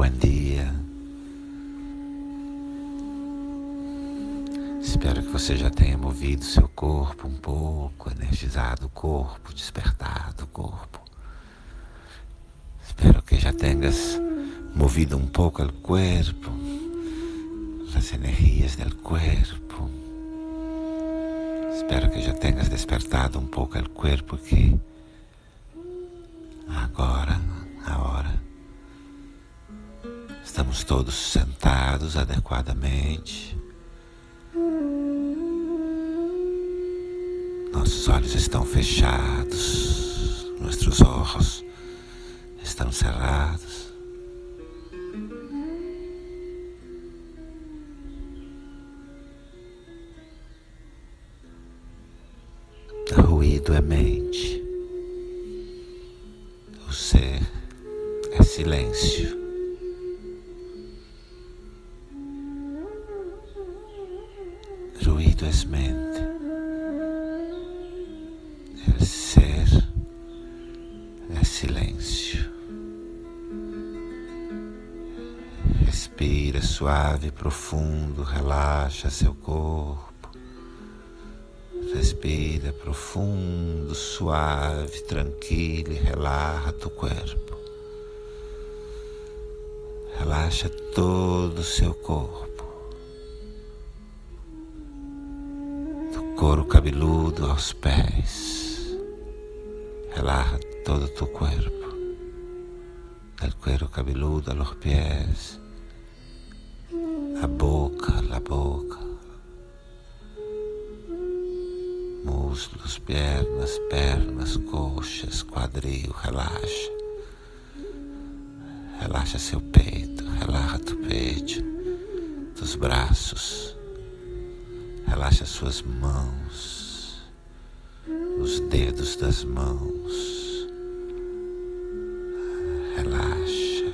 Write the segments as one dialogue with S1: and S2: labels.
S1: bom dia. Espero que você já tenha movido seu corpo um pouco, energizado o corpo, despertado o corpo. Espero que já tenhas movido um pouco o corpo, as energias do corpo. Espero que já tenhas despertado um pouco o corpo que estamos todos sentados adequadamente. Nossos olhos estão fechados, nossos olhos estão cerrados. Ruído é mente. O ser é silêncio. Ruído é ser é silêncio. Respira suave, profundo, relaxa seu corpo. Respira profundo, suave, tranquilo e relaxa tu corpo. Relaxa todo o seu corpo. Couro cabeludo aos pés. Relaxa todo tu corpo. Del cuero cabeludo a los pies. La boca, la boca. muslos, pernas, pernas, coxas, quadril, relaxa. Relaxa seu peito, relaxa tu peito, teus braços. Relaxa suas mãos, os dedos das mãos. Relaxa.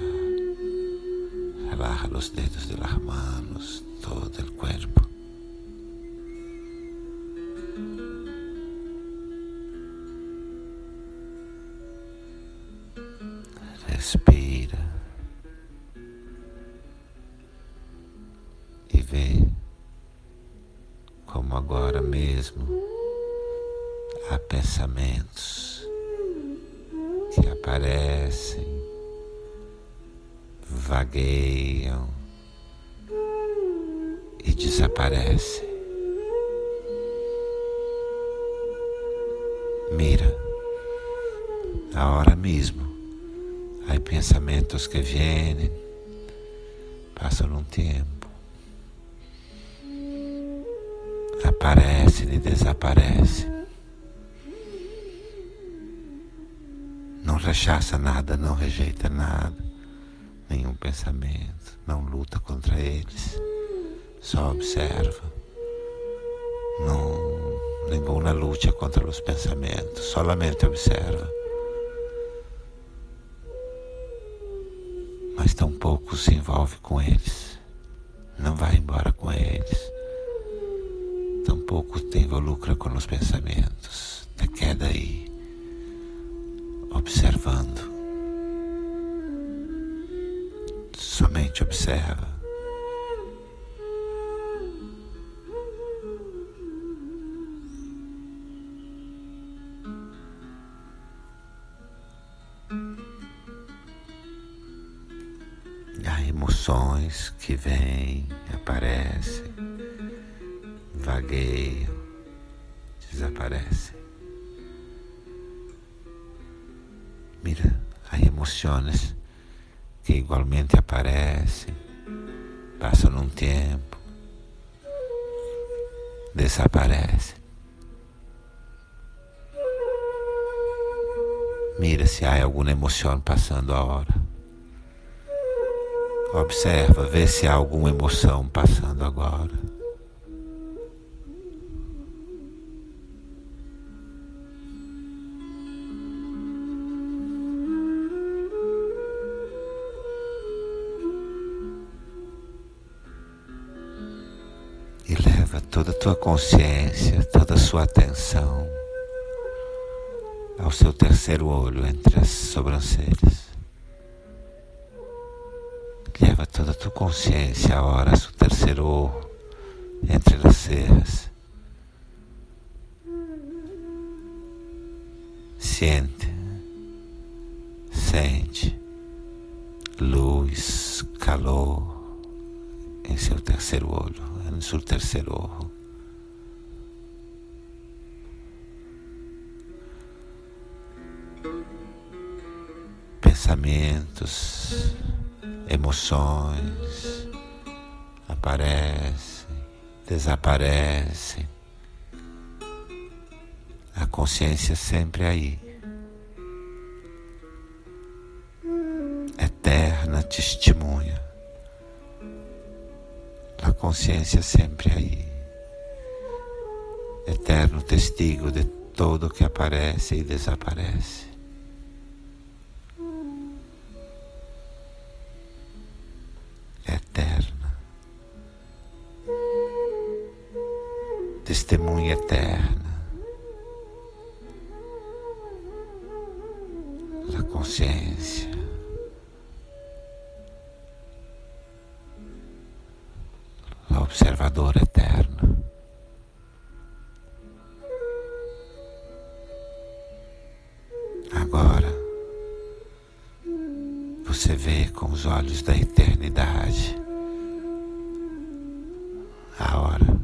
S1: Relaxa os dedos de las manos, todo o corpo. Respira mesmo há pensamentos que aparecem, vagueiam e desaparecem. Mira, agora mesmo Há pensamentos que vêm, passam um tempo, aparecem e desaparecem. Não rechaça nada, não rejeita nada, nenhum pensamento, não luta contra eles, só observa. Não, nenhuma luta contra os pensamentos, solamente observa. mas tampouco se envolve com eles. Não vai embora com eles. Tampouco te involucra com os pensamentos. Te queda aí, observando. Somente observa. Há emoções que vêm, aparecem, vagueiam, desaparecem. Mira, há emoções que igualmente aparecem, passam um tempo, desaparecem. Mira se há alguma emoção passando a hora. Observa, vê se há alguma emoção passando agora. Toda a tua consciência, toda a sua atenção ao seu terceiro olho entre as sobrancelhas. Leva toda a tua consciência agora ao seu terceiro olho entre as serras. Sente, sente luz, calor em seu terceiro olho, no seu terceiro olho. Pensamentos, emoções aparecem, desaparecem. A consciência sempre aí. Eterna testemunha. A consciência sempre aí. Eterno testigo de tudo que aparece e desaparece. Eterna. Testemunha eterna. Da consciência. Você vê com os olhos da eternidade a hora.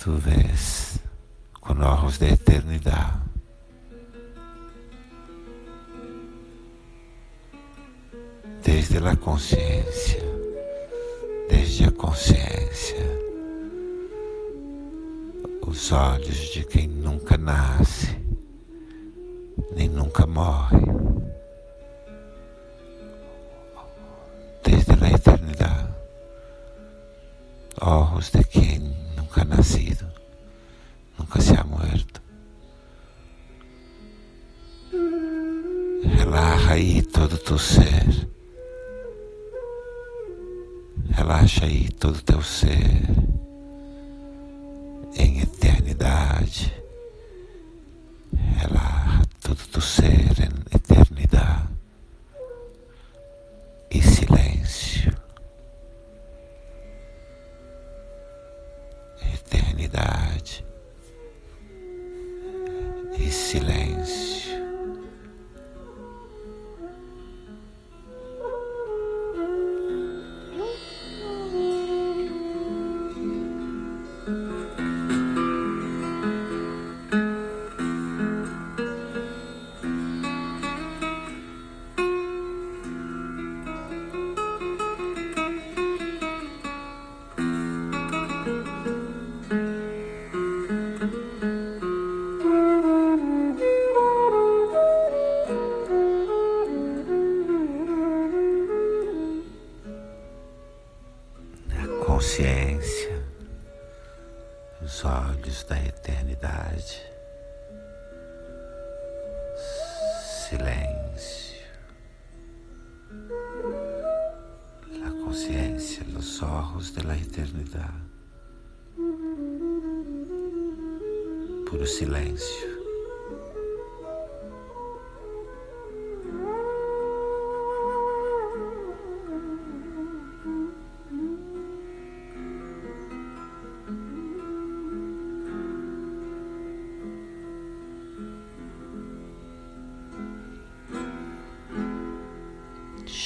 S1: Tu vês com olhos da eternidade. Desde a consciência desde a consciência, os olhos de quem nunca nasce, nem nunca morre, olhos de quem nunca ha nascido, nunca se ha muerto. Relaja aí todo tu ser Relaxa aí todo teu ser em eternidade. Consciência, os olhos da eternidade, silêncio, a consciência, os olhos da eternidade, puro silêncio.